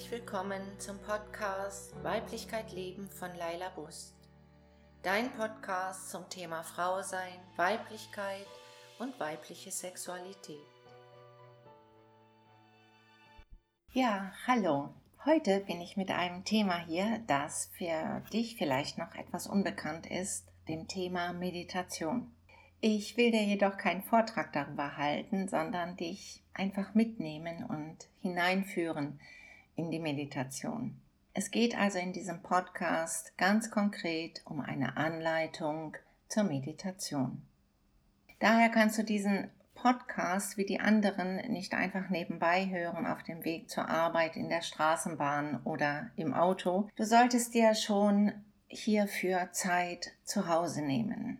herzlich willkommen zum Podcast Weiblichkeit Leben von Laila Bust. Dein Podcast zum Thema Frau sein, Weiblichkeit und weibliche Sexualität. Ja, hallo. Heute bin ich mit einem Thema hier, das für dich vielleicht noch etwas unbekannt ist, dem Thema Meditation. Ich will dir jedoch keinen Vortrag darüber halten, sondern dich einfach mitnehmen und hineinführen in die Meditation. Es geht also in diesem Podcast ganz konkret um eine Anleitung zur Meditation. Daher kannst du diesen Podcast wie die anderen nicht einfach nebenbei hören auf dem Weg zur Arbeit in der Straßenbahn oder im Auto. Du solltest dir schon hierfür Zeit zu Hause nehmen.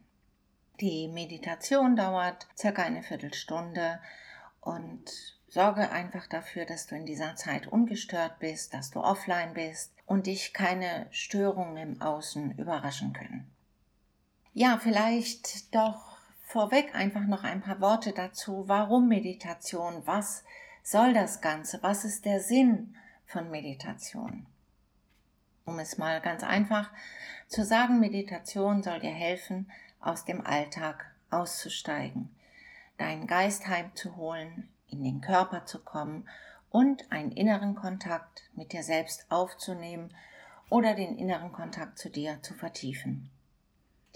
Die Meditation dauert circa eine Viertelstunde und sorge einfach dafür, dass du in dieser Zeit ungestört bist, dass du offline bist und dich keine Störungen im Außen überraschen können. Ja, vielleicht doch vorweg einfach noch ein paar Worte dazu. Warum Meditation? Was soll das Ganze? Was ist der Sinn von Meditation? Um es mal ganz einfach zu sagen, Meditation soll dir helfen, aus dem Alltag auszusteigen, deinen Geist heimzuholen, in den Körper zu kommen und einen inneren Kontakt mit dir selbst aufzunehmen oder den inneren Kontakt zu dir zu vertiefen.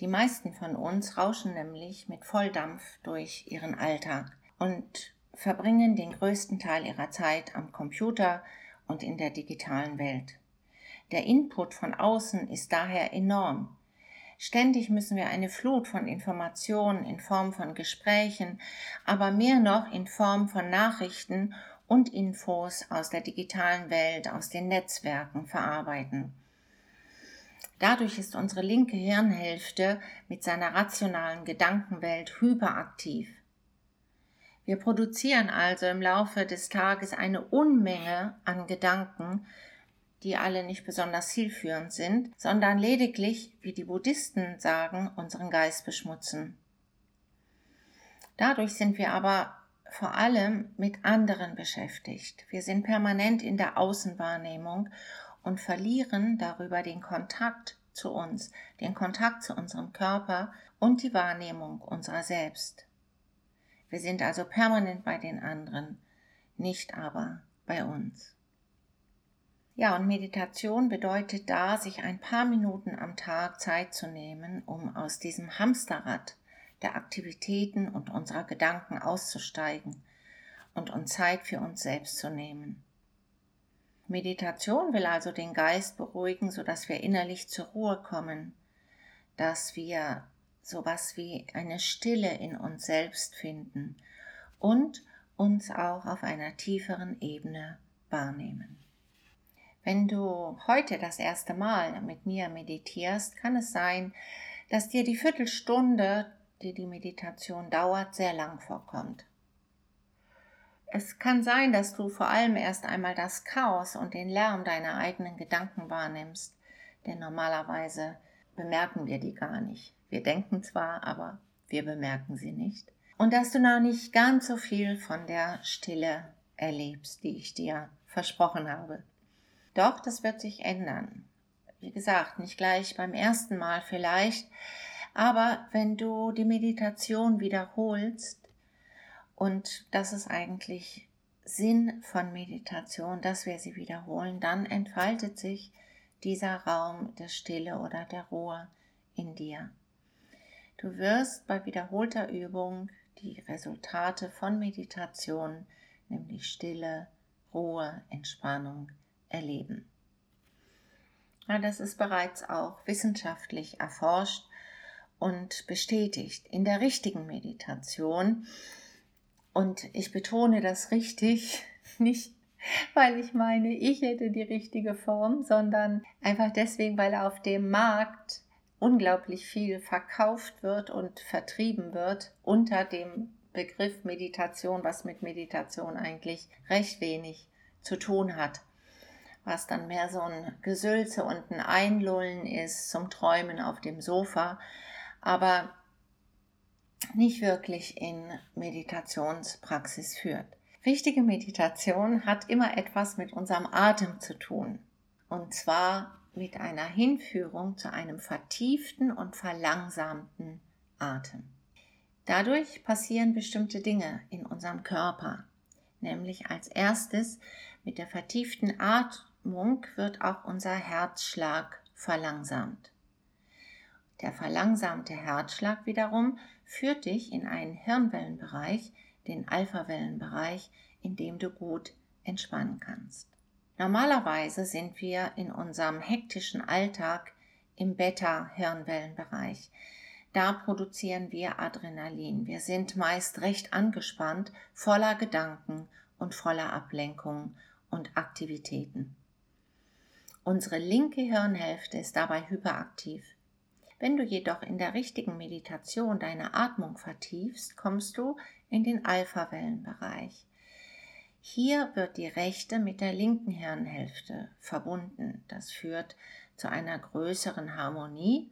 Die meisten von uns rauschen nämlich mit Volldampf durch ihren Alltag und verbringen den größten Teil ihrer Zeit am Computer und in der digitalen Welt. Der Input von außen ist daher enorm. Ständig müssen wir eine Flut von Informationen in Form von Gesprächen, aber mehr noch in Form von Nachrichten und Infos aus der digitalen Welt, aus den Netzwerken verarbeiten. Dadurch ist unsere linke Hirnhälfte mit seiner rationalen Gedankenwelt hyperaktiv. Wir produzieren also im Laufe des Tages eine Unmenge an Gedanken, die alle nicht besonders zielführend sind, sondern lediglich, wie die Buddhisten sagen, unseren Geist beschmutzen. Dadurch sind wir aber vor allem mit anderen beschäftigt. Wir sind permanent in der Außenwahrnehmung und verlieren darüber den Kontakt zu uns, den Kontakt zu unserem Körper und die Wahrnehmung unserer selbst. Wir sind also permanent bei den anderen, nicht aber bei uns. Ja, und Meditation bedeutet da, sich ein paar Minuten am Tag Zeit zu nehmen, um aus diesem Hamsterrad der Aktivitäten und unserer Gedanken auszusteigen und uns Zeit für uns selbst zu nehmen. Meditation will also den Geist beruhigen, sodass wir innerlich zur Ruhe kommen, dass wir sowas wie eine Stille in uns selbst finden und uns auch auf einer tieferen Ebene wahrnehmen. Wenn du heute das erste Mal mit mir meditierst, kann es sein, dass dir die Viertelstunde, die die Meditation dauert, sehr lang vorkommt. Es kann sein, dass du vor allem erst einmal das Chaos und den Lärm deiner eigenen Gedanken wahrnimmst, denn normalerweise bemerken wir die gar nicht. Wir denken zwar, aber wir bemerken sie nicht. Und dass du noch nicht ganz so viel von der Stille erlebst, die ich dir versprochen habe. Doch, das wird sich ändern. Wie gesagt, nicht gleich beim ersten Mal vielleicht, aber wenn du die Meditation wiederholst, und das ist eigentlich Sinn von Meditation, dass wir sie wiederholen, dann entfaltet sich dieser Raum der Stille oder der Ruhe in dir. Du wirst bei wiederholter Übung die Resultate von Meditation, nämlich Stille, Ruhe, Entspannung, erleben. Ja, das ist bereits auch wissenschaftlich erforscht und bestätigt in der richtigen Meditation. Und ich betone das richtig, nicht weil ich meine, ich hätte die richtige Form, sondern einfach deswegen, weil auf dem Markt unglaublich viel verkauft wird und vertrieben wird unter dem Begriff Meditation, was mit Meditation eigentlich recht wenig zu tun hat was dann mehr so ein Gesülze und ein Einlullen ist zum Träumen auf dem Sofa, aber nicht wirklich in Meditationspraxis führt. Richtige Meditation hat immer etwas mit unserem Atem zu tun. Und zwar mit einer Hinführung zu einem vertieften und verlangsamten Atem. Dadurch passieren bestimmte Dinge in unserem Körper. Nämlich als erstes mit der vertieften Atmung wird auch unser Herzschlag verlangsamt. Der verlangsamte Herzschlag wiederum führt dich in einen Hirnwellenbereich, den Alphawellenbereich, in dem du gut entspannen kannst. Normalerweise sind wir in unserem hektischen Alltag im Beta-Hirnwellenbereich. Da produzieren wir Adrenalin. Wir sind meist recht angespannt, voller Gedanken und voller Ablenkung und Aktivitäten. Unsere linke Hirnhälfte ist dabei hyperaktiv. Wenn du jedoch in der richtigen Meditation deine Atmung vertiefst, kommst du in den Alpha-Wellenbereich. Hier wird die rechte mit der linken Hirnhälfte verbunden. Das führt zu einer größeren Harmonie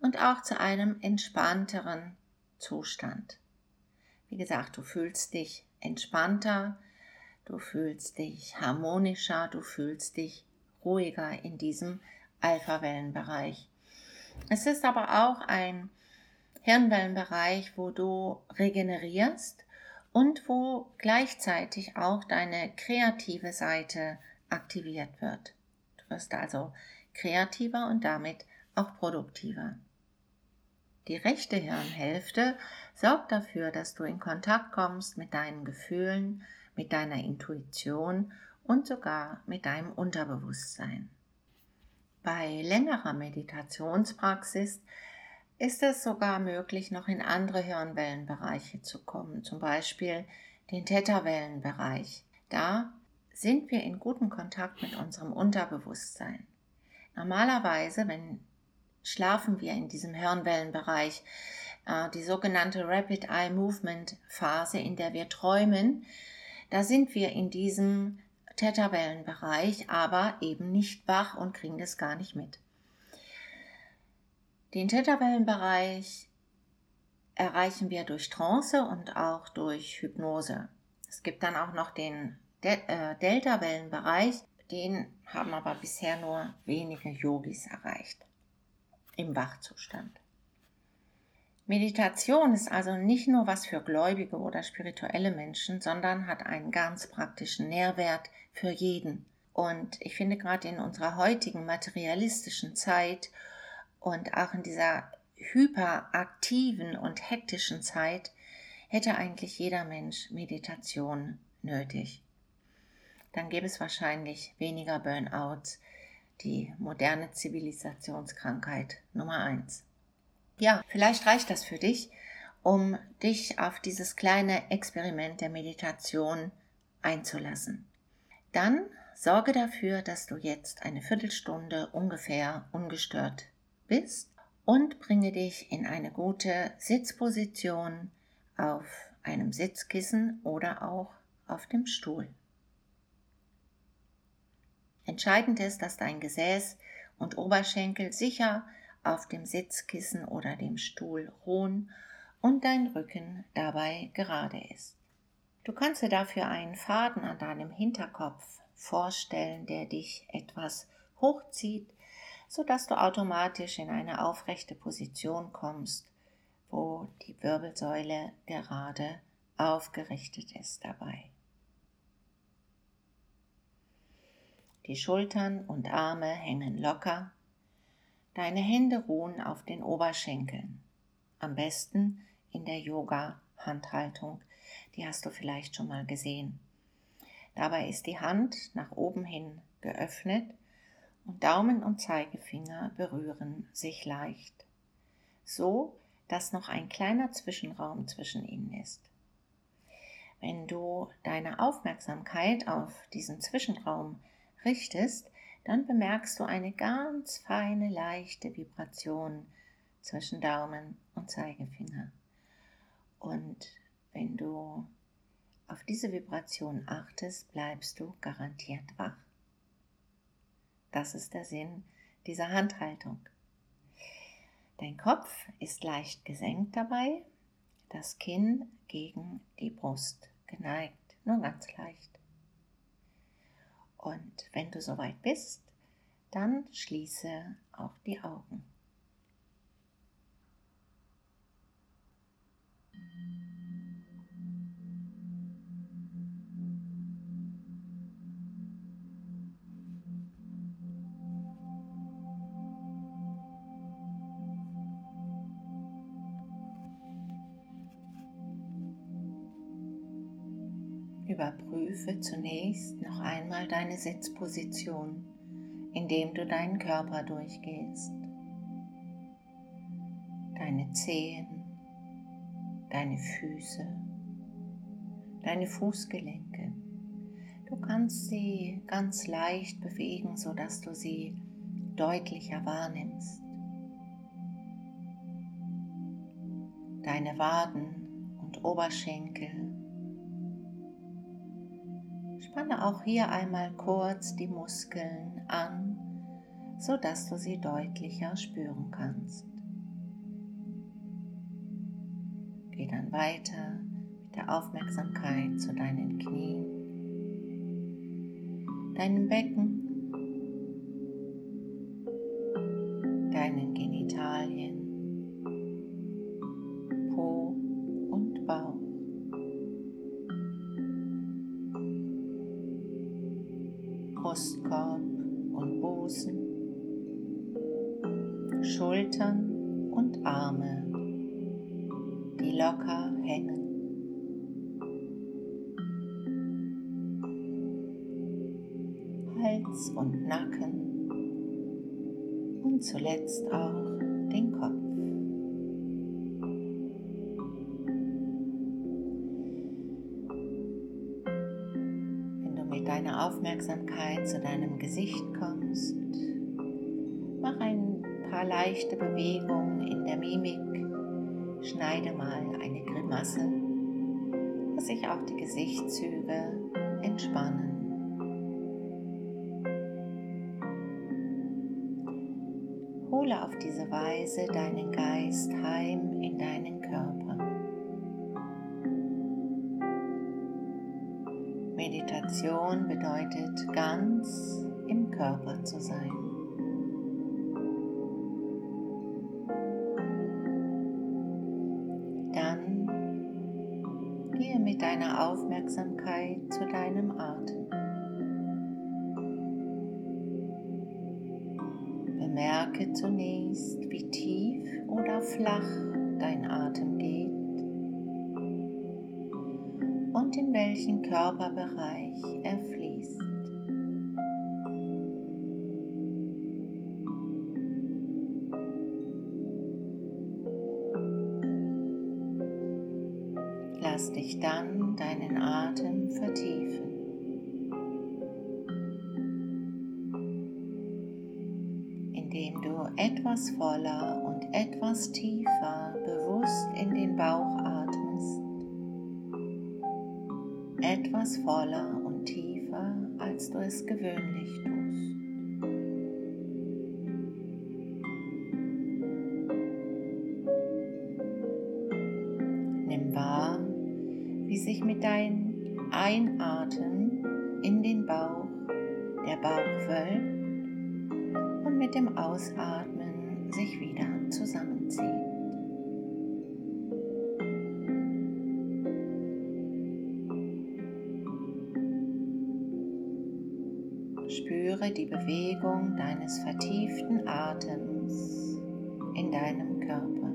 und auch zu einem entspannteren Zustand. Wie gesagt, du fühlst dich entspannter, du fühlst dich harmonischer, du fühlst dich ruhiger in diesem Alpha-Wellenbereich. Es ist aber auch ein Hirnwellenbereich, wo du regenerierst und wo gleichzeitig auch deine kreative Seite aktiviert wird. Du wirst also kreativer und damit auch produktiver. Die rechte Hirnhälfte sorgt dafür, dass du in Kontakt kommst mit deinen Gefühlen, mit deiner Intuition und sogar mit deinem Unterbewusstsein. Bei längerer Meditationspraxis ist es sogar möglich, noch in andere Hirnwellenbereiche zu kommen, zum Beispiel den Theta-Wellenbereich. Da sind wir in gutem Kontakt mit unserem Unterbewusstsein. Normalerweise, wenn schlafen wir in diesem Hirnwellenbereich, äh, die sogenannte Rapid Eye Movement Phase, in der wir träumen, da sind wir in diesem Theta-Wellenbereich, aber eben nicht wach und kriegen das gar nicht mit. Den Theta-Wellenbereich erreichen wir durch Trance und auch durch Hypnose. Es gibt dann auch noch den De äh, Delta-Wellenbereich, den haben aber bisher nur wenige Yogis erreicht im Wachzustand. Meditation ist also nicht nur was für gläubige oder spirituelle Menschen, sondern hat einen ganz praktischen Nährwert für jeden. Und ich finde gerade in unserer heutigen materialistischen Zeit und auch in dieser hyperaktiven und hektischen Zeit hätte eigentlich jeder Mensch Meditation nötig. Dann gäbe es wahrscheinlich weniger Burnouts, die moderne Zivilisationskrankheit Nummer eins. Ja, vielleicht reicht das für dich, um dich auf dieses kleine Experiment der Meditation einzulassen. Dann sorge dafür, dass du jetzt eine Viertelstunde ungefähr ungestört bist und bringe dich in eine gute Sitzposition auf einem Sitzkissen oder auch auf dem Stuhl. Entscheidend ist, dass dein Gesäß und Oberschenkel sicher auf dem Sitzkissen oder dem Stuhl ruhen und dein Rücken dabei gerade ist. Du kannst dir dafür einen Faden an deinem Hinterkopf vorstellen, der dich etwas hochzieht, sodass du automatisch in eine aufrechte Position kommst, wo die Wirbelsäule gerade aufgerichtet ist dabei. Die Schultern und Arme hängen locker Deine Hände ruhen auf den Oberschenkeln. Am besten in der Yoga-Handhaltung. Die hast du vielleicht schon mal gesehen. Dabei ist die Hand nach oben hin geöffnet und Daumen und Zeigefinger berühren sich leicht. So, dass noch ein kleiner Zwischenraum zwischen ihnen ist. Wenn du deine Aufmerksamkeit auf diesen Zwischenraum richtest, dann bemerkst du eine ganz feine, leichte Vibration zwischen Daumen und Zeigefinger. Und wenn du auf diese Vibration achtest, bleibst du garantiert wach. Das ist der Sinn dieser Handhaltung. Dein Kopf ist leicht gesenkt dabei, das Kinn gegen die Brust geneigt. nur ganz leicht. Und wenn du soweit bist, dann schließe auch die Augen. Überprüfe zunächst noch einmal deine Sitzposition, indem du deinen Körper durchgehst. Deine Zehen, deine Füße, deine Fußgelenke. Du kannst sie ganz leicht bewegen, sodass du sie deutlicher wahrnimmst. Deine Waden und Oberschenkel Spanne auch hier einmal kurz die Muskeln an, sodass du sie deutlicher spüren kannst. Geh dann weiter mit der Aufmerksamkeit zu deinen Knien, deinem Becken, Schultern und Arme, die locker hängen. Hals und Nacken und zuletzt auch den Kopf. deine Aufmerksamkeit zu deinem Gesicht kommst, leichte Bewegungen in der Mimik, schneide mal eine Grimasse, dass sich auch die Gesichtszüge entspannen. Hole auf diese Weise deinen Geist heim in deinen Körper. Meditation bedeutet ganz im Körper zu sein. Körperbereich er fließt. Lass dich dann deinen Atem vertiefen. indem du etwas voller und etwas tiefer bewusst in den Bauch etwas voller und tiefer, als du es gewöhnlich tust. Nimm wahr, wie sich mit deinem Einatmen in den Bauch der Bauch wölbt und mit dem Ausatmen sich wieder zusammenzieht. Bewegung deines vertieften Atems in deinem Körper.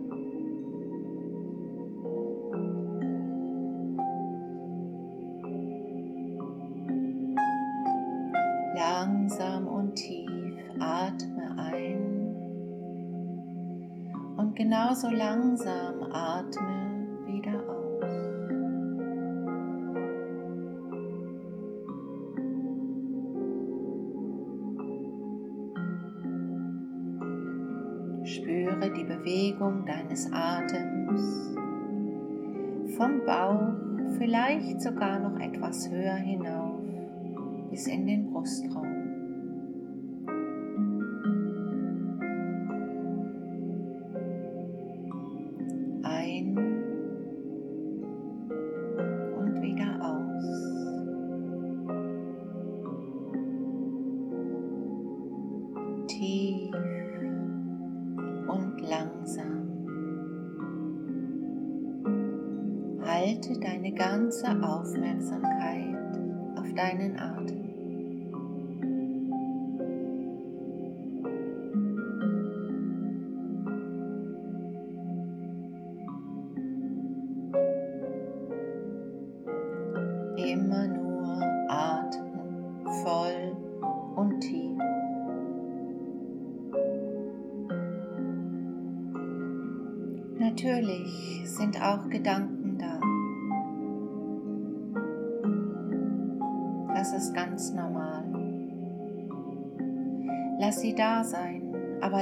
Langsam und tief atme ein und genauso langsam atme Strömung deines Atems vom Bauch vielleicht sogar noch etwas höher hinauf bis in den Brustraum. tief richte deine ganze Aufmerksamkeit auf deinen Atem.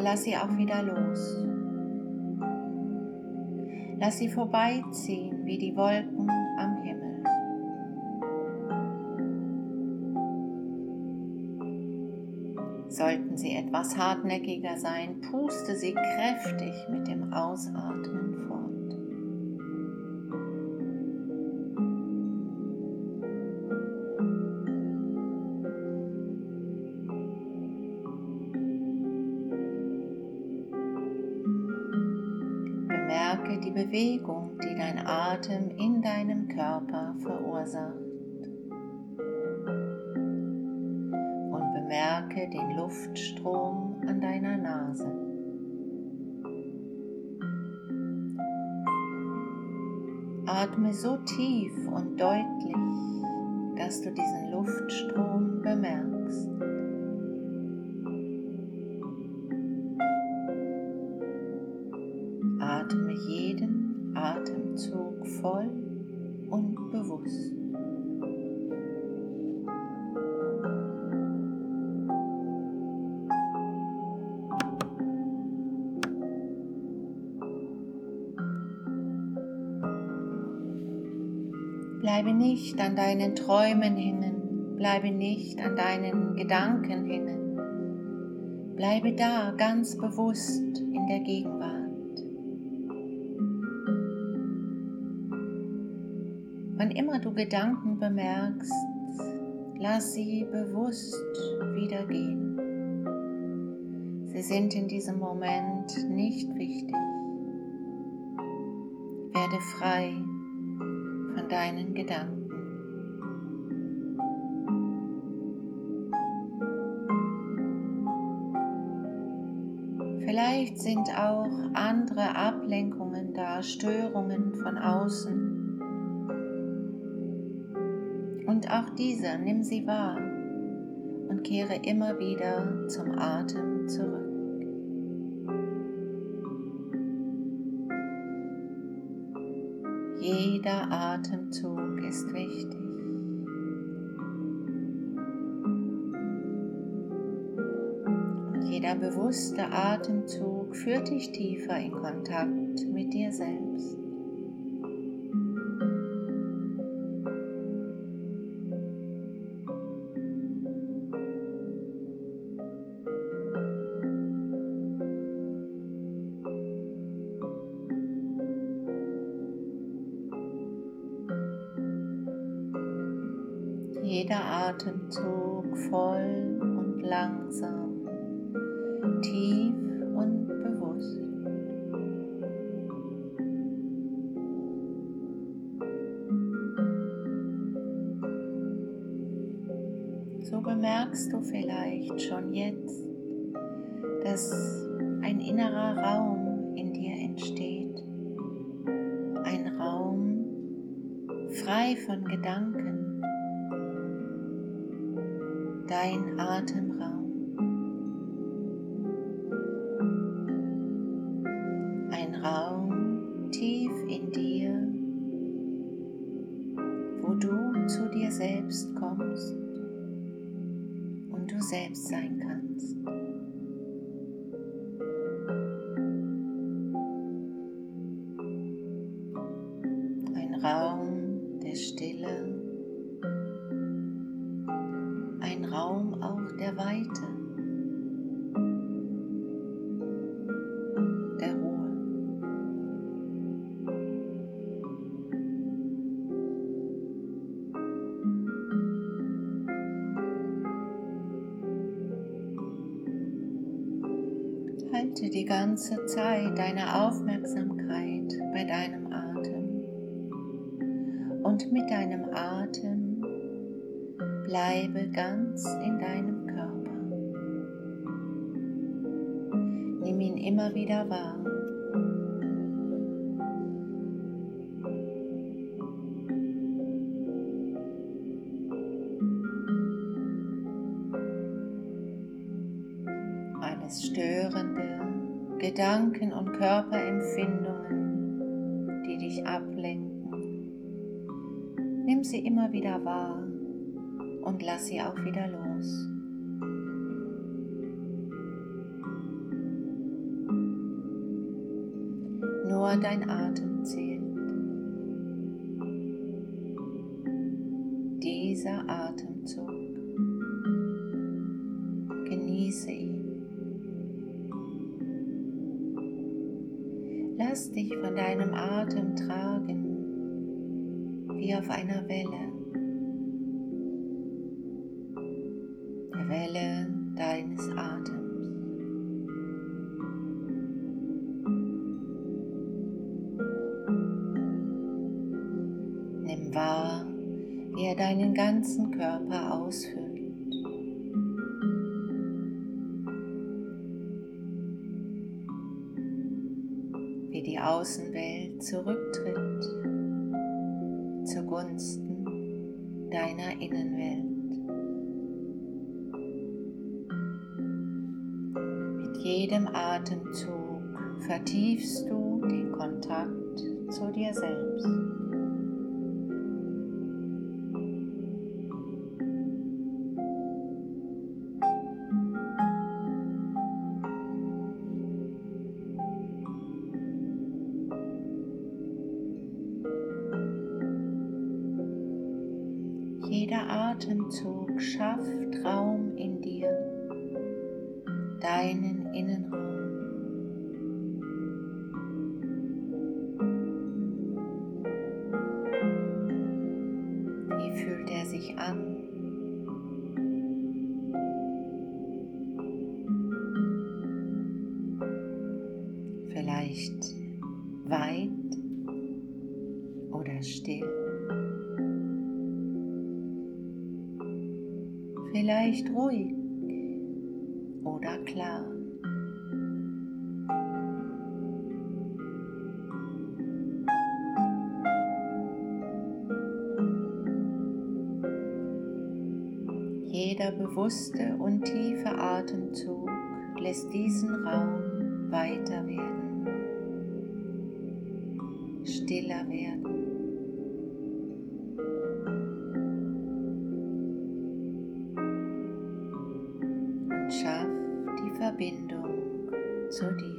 Lass sie auch wieder los. Lass sie vorbeiziehen wie die Wolken am Himmel. Sollten sie etwas hartnäckiger sein, puste sie kräftig mit dem Ausatmen Atem in deinem Körper verursacht. Und bemerke den Luftstrom an deiner Nase. Atme so tief und deutlich, dass du diesen Luftstrom bemerkst. Voll und bewusst. Bleibe nicht an deinen Träumen hängen, bleibe nicht an deinen Gedanken hängen. Bleibe da ganz bewusst in der Gegenwart. Gedanken bemerkst, lass sie bewusst wieder gehen. Sie sind in diesem Moment nicht wichtig. Werde frei von deinen Gedanken. Vielleicht sind auch andere Ablenkungen da, Störungen von außen. Und auch diese, nimm sie wahr und kehre immer wieder zum Atem zurück. Jeder Atemzug ist wichtig. Jeder bewusste Atemzug führt dich tiefer in Kontakt mit dir selbst. Jeder Atemzug voll und langsam, tief und bewusst. So bemerkst du vielleicht schon jetzt, dass ein innerer Raum in dir entsteht. Ein Raum frei von Gedanken dein Atemraum. Ein Raum tief in dir, wo du zu dir selbst kommst und du selbst sein kannst. Ganz in deinem Körper. Nimm ihn immer wieder wahr. Alles Störende, Gedanken und Körperempfindungen, die dich ablenken Nimm sie immer wieder wahr und lass sie auch wieder los. Nur dein Atem zählt. Dieser Atemzug. Genieße ihn. Lass dich von deinem Atem tragen wie auf einer Welle, deinen ganzen Körper ausfüllt. Wie die Außenwelt zurücktritt zugunsten deiner Innenwelt. Mit jedem Atemzug vertiefst du den Kontakt zu dir selbst. Jeder Atemzug schafft Raum in dir, deinen Innenraum. Bewusste und tiefe Atemzug lässt diesen Raum weiter werden, stiller werden. Verbindung zu dir.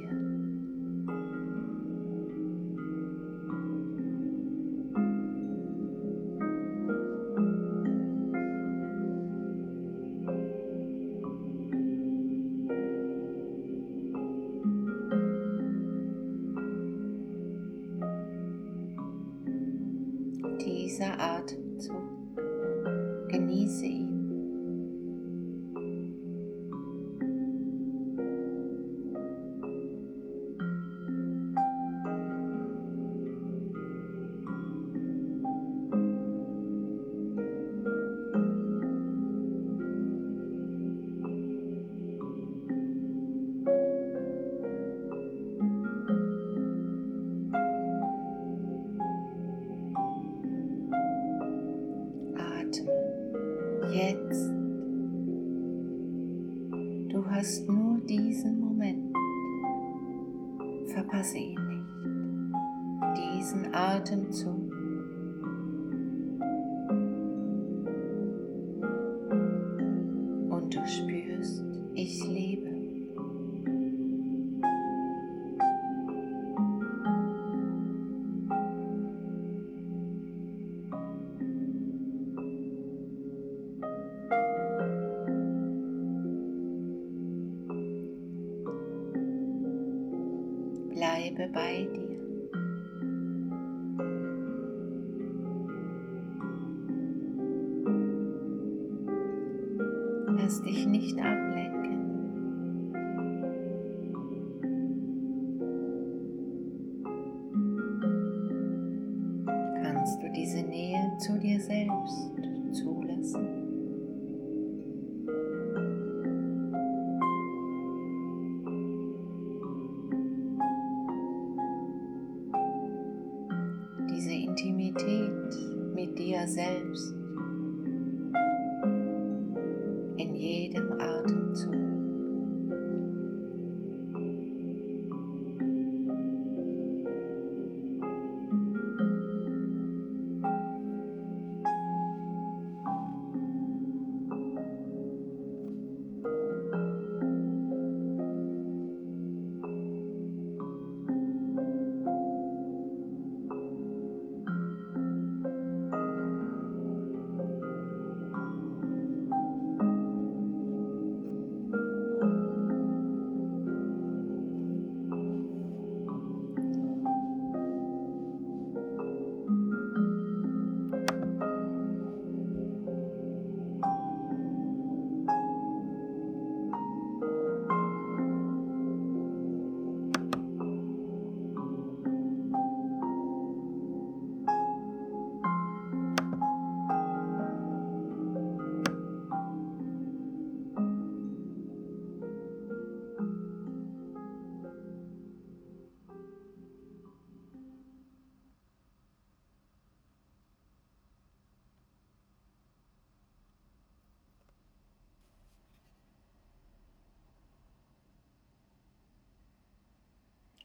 Lass dich nicht ablenken.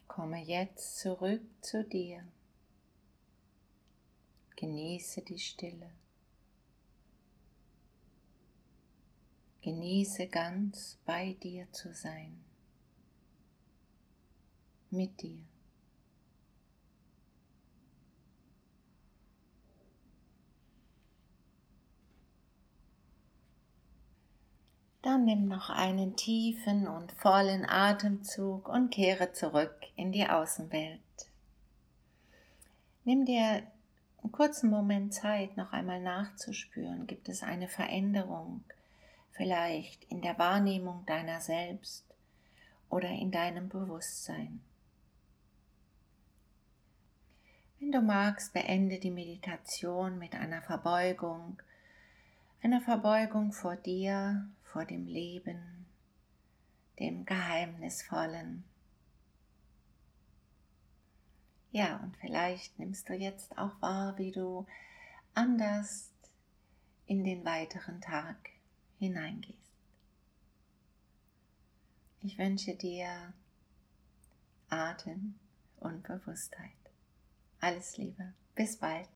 Komme jetzt zurück zu dir. Genieße die Stille. Genieße ganz bei dir zu sein. Mit dir. Dann nimm noch einen tiefen und vollen Atemzug und kehre zurück in die Außenwelt. Nimm dir einen kurzen Moment Zeit, noch einmal nachzuspüren. Gibt es eine Veränderung, vielleicht in der Wahrnehmung deiner selbst oder in deinem Bewusstsein? Wenn du magst, beende die Meditation mit einer Verbeugung, einer Verbeugung vor dir, vor dem Leben, dem Geheimnisvollen. Ja, und vielleicht nimmst du jetzt auch wahr, wie du anders in den weiteren Tag hineingehst. Ich wünsche dir Atem und Bewusstheit. Alles Liebe. Bis bald.